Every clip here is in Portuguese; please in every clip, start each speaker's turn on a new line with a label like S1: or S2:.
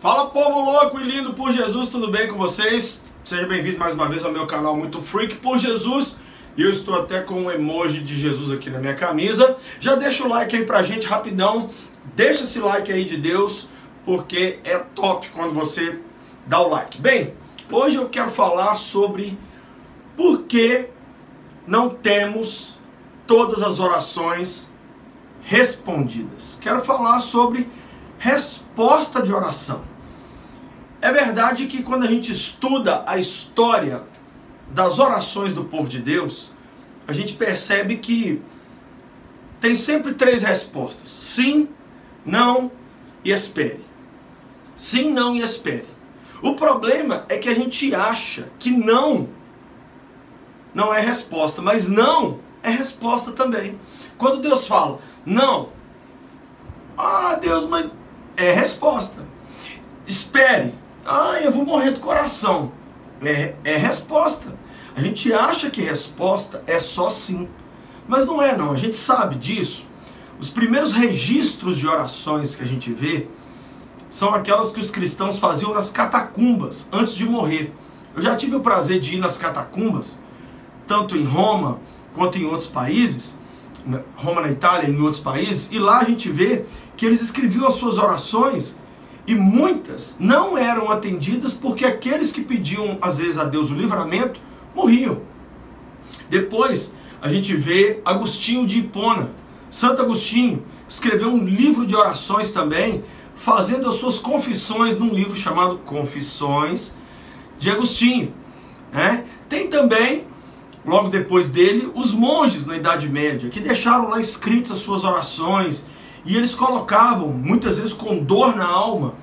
S1: Fala povo louco e lindo por Jesus, tudo bem com vocês? Seja bem-vindo mais uma vez ao meu canal Muito Freak por Jesus. E eu estou até com um emoji de Jesus aqui na minha camisa. Já deixa o like aí pra gente rapidão. Deixa esse like aí de Deus, porque é top quando você dá o like. Bem, hoje eu quero falar sobre por que não temos todas as orações respondidas. Quero falar sobre resposta de oração. É verdade que quando a gente estuda a história das orações do povo de Deus, a gente percebe que tem sempre três respostas: sim, não e espere. Sim, não e espere. O problema é que a gente acha que não não é resposta, mas não é resposta também. Quando Deus fala não, ah, Deus, mas é resposta. Espere. Ah, eu vou morrer do coração. É, é resposta. A gente acha que resposta é só sim. Mas não é não, a gente sabe disso. Os primeiros registros de orações que a gente vê são aquelas que os cristãos faziam nas catacumbas antes de morrer. Eu já tive o prazer de ir nas catacumbas, tanto em Roma quanto em outros países, Roma na Itália e em outros países, e lá a gente vê que eles escreviam as suas orações e muitas não eram atendidas porque aqueles que pediam às vezes a Deus o livramento morriam. Depois a gente vê Agostinho de Hipona, Santo Agostinho escreveu um livro de orações também, fazendo as suas confissões num livro chamado Confissões de Agostinho. Né? Tem também logo depois dele, os monges na Idade Média, que deixaram lá escritas as suas orações, e eles colocavam, muitas vezes com dor na alma,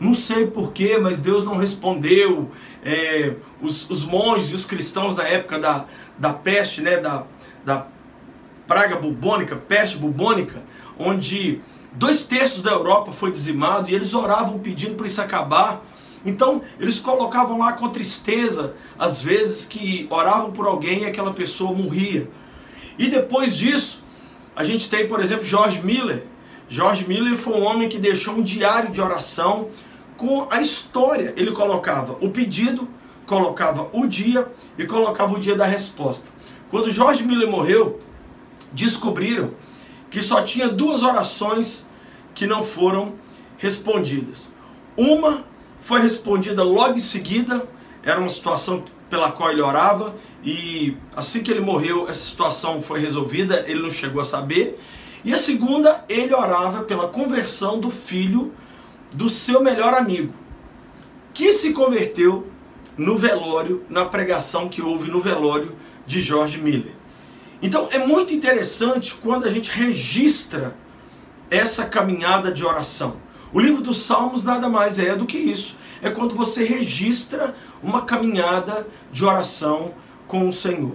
S1: não sei porquê, mas Deus não respondeu. É, os, os, monges e os cristãos da época da, da peste, né, da, da praga bubônica, peste bubônica, onde dois terços da Europa foi dizimado e eles oravam pedindo para isso acabar. Então, eles colocavam lá com tristeza, às vezes que oravam por alguém e aquela pessoa morria. E depois disso, a gente tem, por exemplo, George Miller. George Miller foi um homem que deixou um diário de oração com a história. Ele colocava o pedido, colocava o dia e colocava o dia da resposta. Quando George Miller morreu, descobriram que só tinha duas orações que não foram respondidas. Uma foi respondida logo em seguida, era uma situação pela qual ele orava, e assim que ele morreu, essa situação foi resolvida, ele não chegou a saber. E a segunda, ele orava pela conversão do filho do seu melhor amigo, que se converteu no velório, na pregação que houve no velório de George Miller. Então é muito interessante quando a gente registra essa caminhada de oração. O livro dos Salmos nada mais é do que isso. É quando você registra uma caminhada de oração com o Senhor.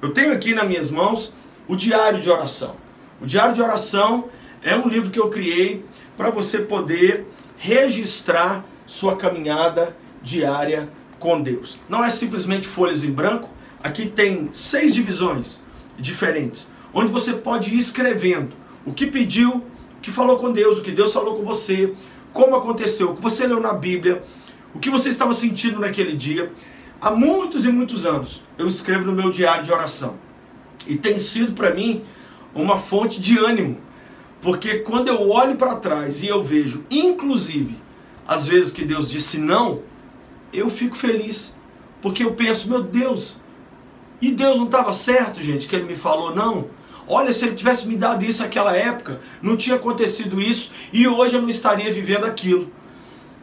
S1: Eu tenho aqui nas minhas mãos o diário de oração. O diário de oração é um livro que eu criei para você poder registrar sua caminhada diária com Deus. Não é simplesmente folhas em branco. Aqui tem seis divisões diferentes, onde você pode ir escrevendo o que pediu, que falou com Deus, o que Deus falou com você, como aconteceu, o que você leu na Bíblia, o que você estava sentindo naquele dia. Há muitos e muitos anos eu escrevo no meu diário de oração. E tem sido para mim uma fonte de ânimo. Porque quando eu olho para trás e eu vejo, inclusive, as vezes que Deus disse não, eu fico feliz. Porque eu penso, meu Deus, e Deus não estava certo, gente, que Ele me falou não? Olha, se ele tivesse me dado isso naquela época, não tinha acontecido isso e hoje eu não estaria vivendo aquilo.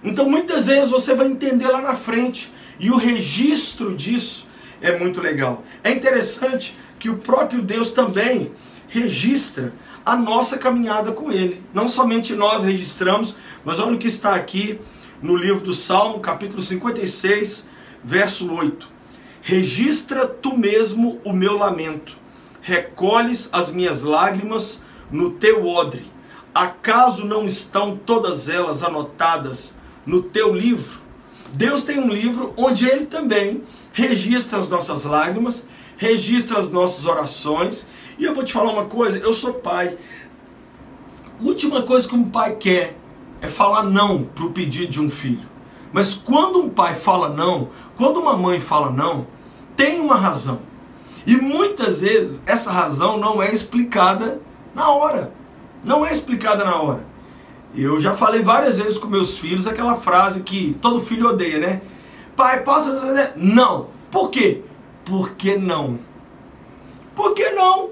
S1: Então muitas vezes você vai entender lá na frente e o registro disso é muito legal. É interessante que o próprio Deus também registra a nossa caminhada com Ele. Não somente nós registramos, mas olha o que está aqui no livro do Salmo, capítulo 56, verso 8. Registra tu mesmo o meu lamento recolhes as minhas lágrimas no teu odre. Acaso não estão todas elas anotadas no teu livro? Deus tem um livro onde ele também registra as nossas lágrimas, registra as nossas orações. E eu vou te falar uma coisa, eu sou pai. Última coisa que um pai quer é falar não para o pedido de um filho. Mas quando um pai fala não, quando uma mãe fala não, tem uma razão. E muitas vezes essa razão não é explicada na hora. Não é explicada na hora. Eu já falei várias vezes com meus filhos aquela frase que todo filho odeia, né? Pai, fazer? Não. Por quê? Por que não? Por que não?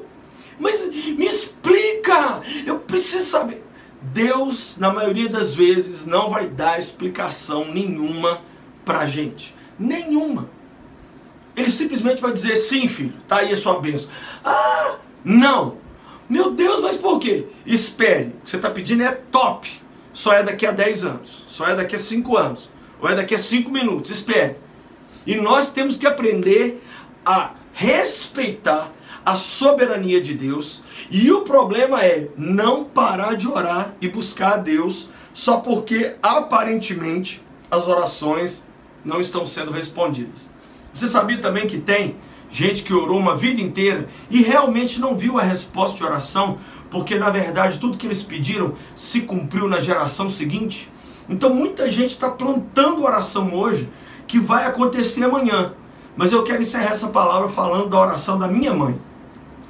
S1: Mas me explica! Eu preciso saber. Deus, na maioria das vezes, não vai dar explicação nenhuma pra gente. Nenhuma. Ele simplesmente vai dizer: sim, filho, tá aí a sua bênção. Ah, não. Meu Deus, mas por quê? Espere. O que você está pedindo é top. Só é daqui a 10 anos. Só é daqui a 5 anos. Ou é daqui a 5 minutos. Espere. E nós temos que aprender a respeitar a soberania de Deus. E o problema é não parar de orar e buscar a Deus só porque aparentemente as orações não estão sendo respondidas. Você sabia também que tem gente que orou uma vida inteira e realmente não viu a resposta de oração, porque na verdade tudo que eles pediram se cumpriu na geração seguinte? Então muita gente está plantando oração hoje que vai acontecer amanhã. Mas eu quero encerrar essa palavra falando da oração da minha mãe.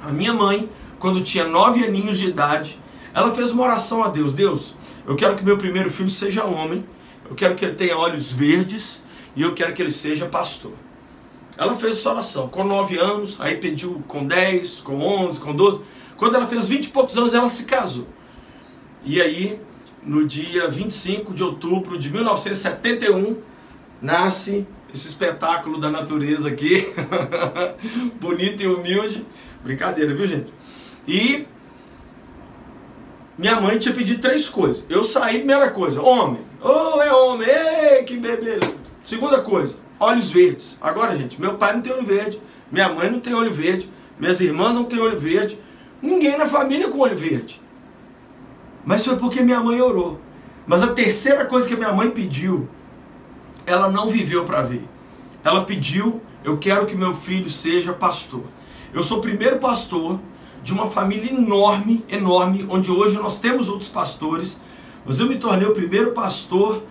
S1: A minha mãe, quando tinha nove aninhos de idade, ela fez uma oração a Deus. Deus, eu quero que meu primeiro filho seja homem, eu quero que ele tenha olhos verdes e eu quero que ele seja pastor. Ela fez essa oração com 9 anos, aí pediu com 10, com 11, com 12. Quando ela fez 20 e poucos anos, ela se casou. E aí, no dia 25 de outubro de 1971, nasce esse espetáculo da natureza aqui, bonito e humilde. Brincadeira, viu, gente? E minha mãe tinha pedido três coisas. Eu saí, primeira coisa, homem. Oh, é homem, ei, que bebê. Segunda coisa, olhos verdes. Agora, gente, meu pai não tem olho verde, minha mãe não tem olho verde, minhas irmãs não têm olho verde, ninguém na família com olho verde. Mas foi porque minha mãe orou. Mas a terceira coisa que minha mãe pediu, ela não viveu para ver. Ela pediu: Eu quero que meu filho seja pastor. Eu sou o primeiro pastor de uma família enorme, enorme, onde hoje nós temos outros pastores, mas eu me tornei o primeiro pastor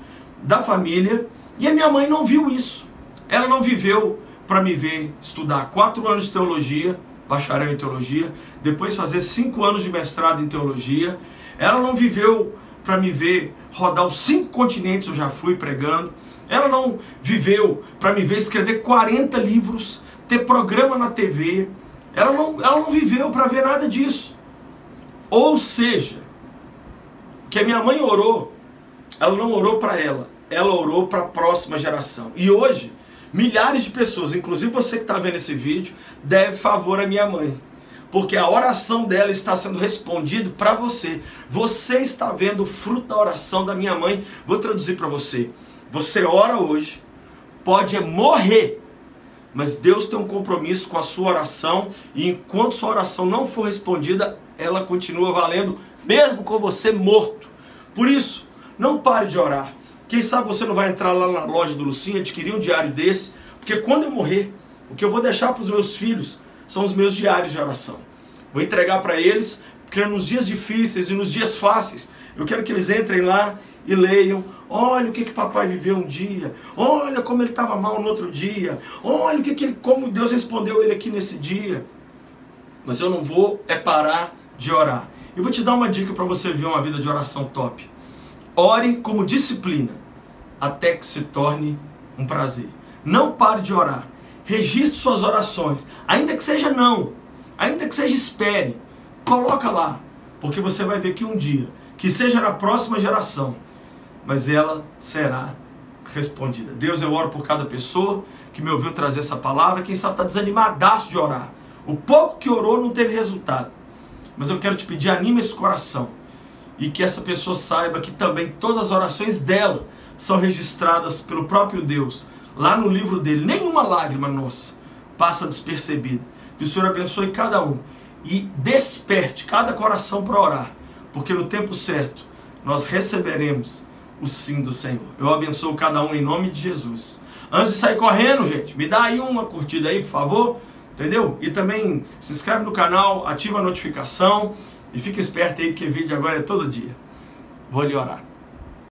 S1: da família e a minha mãe não viu isso. Ela não viveu para me ver estudar quatro anos de teologia, bacharel em teologia, depois fazer cinco anos de mestrado em teologia. Ela não viveu para me ver rodar os cinco continentes, eu já fui pregando. Ela não viveu para me ver escrever 40 livros, ter programa na TV. Ela não, ela não viveu para ver nada disso. Ou seja, que a minha mãe orou, ela não orou para ela, ela orou para a próxima geração. E hoje, Milhares de pessoas, inclusive você que está vendo esse vídeo, deve favor à minha mãe. Porque a oração dela está sendo respondida para você. Você está vendo o fruto da oração da minha mãe. Vou traduzir para você. Você ora hoje, pode morrer, mas Deus tem um compromisso com a sua oração e enquanto sua oração não for respondida, ela continua valendo, mesmo com você morto. Por isso, não pare de orar. Quem sabe você não vai entrar lá na loja do Lucinho, adquirir um diário desse, porque quando eu morrer, o que eu vou deixar para os meus filhos são os meus diários de oração. Vou entregar para eles, porque nos dias difíceis e nos dias fáceis, eu quero que eles entrem lá e leiam. Olha o que, que papai viveu um dia. Olha como ele estava mal no outro dia. Olha o que, que ele, como Deus respondeu ele aqui nesse dia. Mas eu não vou é parar de orar. E vou te dar uma dica para você ver uma vida de oração top. Ore como disciplina, até que se torne um prazer. Não pare de orar. Registre suas orações, ainda que seja não, ainda que seja espere. Coloca lá, porque você vai ver que um dia, que seja na próxima geração, mas ela será respondida. Deus, eu oro por cada pessoa que me ouviu trazer essa palavra, quem sabe está desanimadaço de orar. O pouco que orou não teve resultado. Mas eu quero te pedir, anime esse coração e que essa pessoa saiba que também todas as orações dela são registradas pelo próprio Deus, lá no livro dele. Nenhuma lágrima nossa passa despercebida. Que o Senhor abençoe cada um e desperte cada coração para orar, porque no tempo certo nós receberemos o sim do Senhor. Eu abençoo cada um em nome de Jesus. Antes de sair correndo, gente, me dá aí uma curtida aí, por favor. Entendeu? E também se inscreve no canal, ativa a notificação e fica esperto aí, porque vídeo agora é todo dia. Vou lhe orar.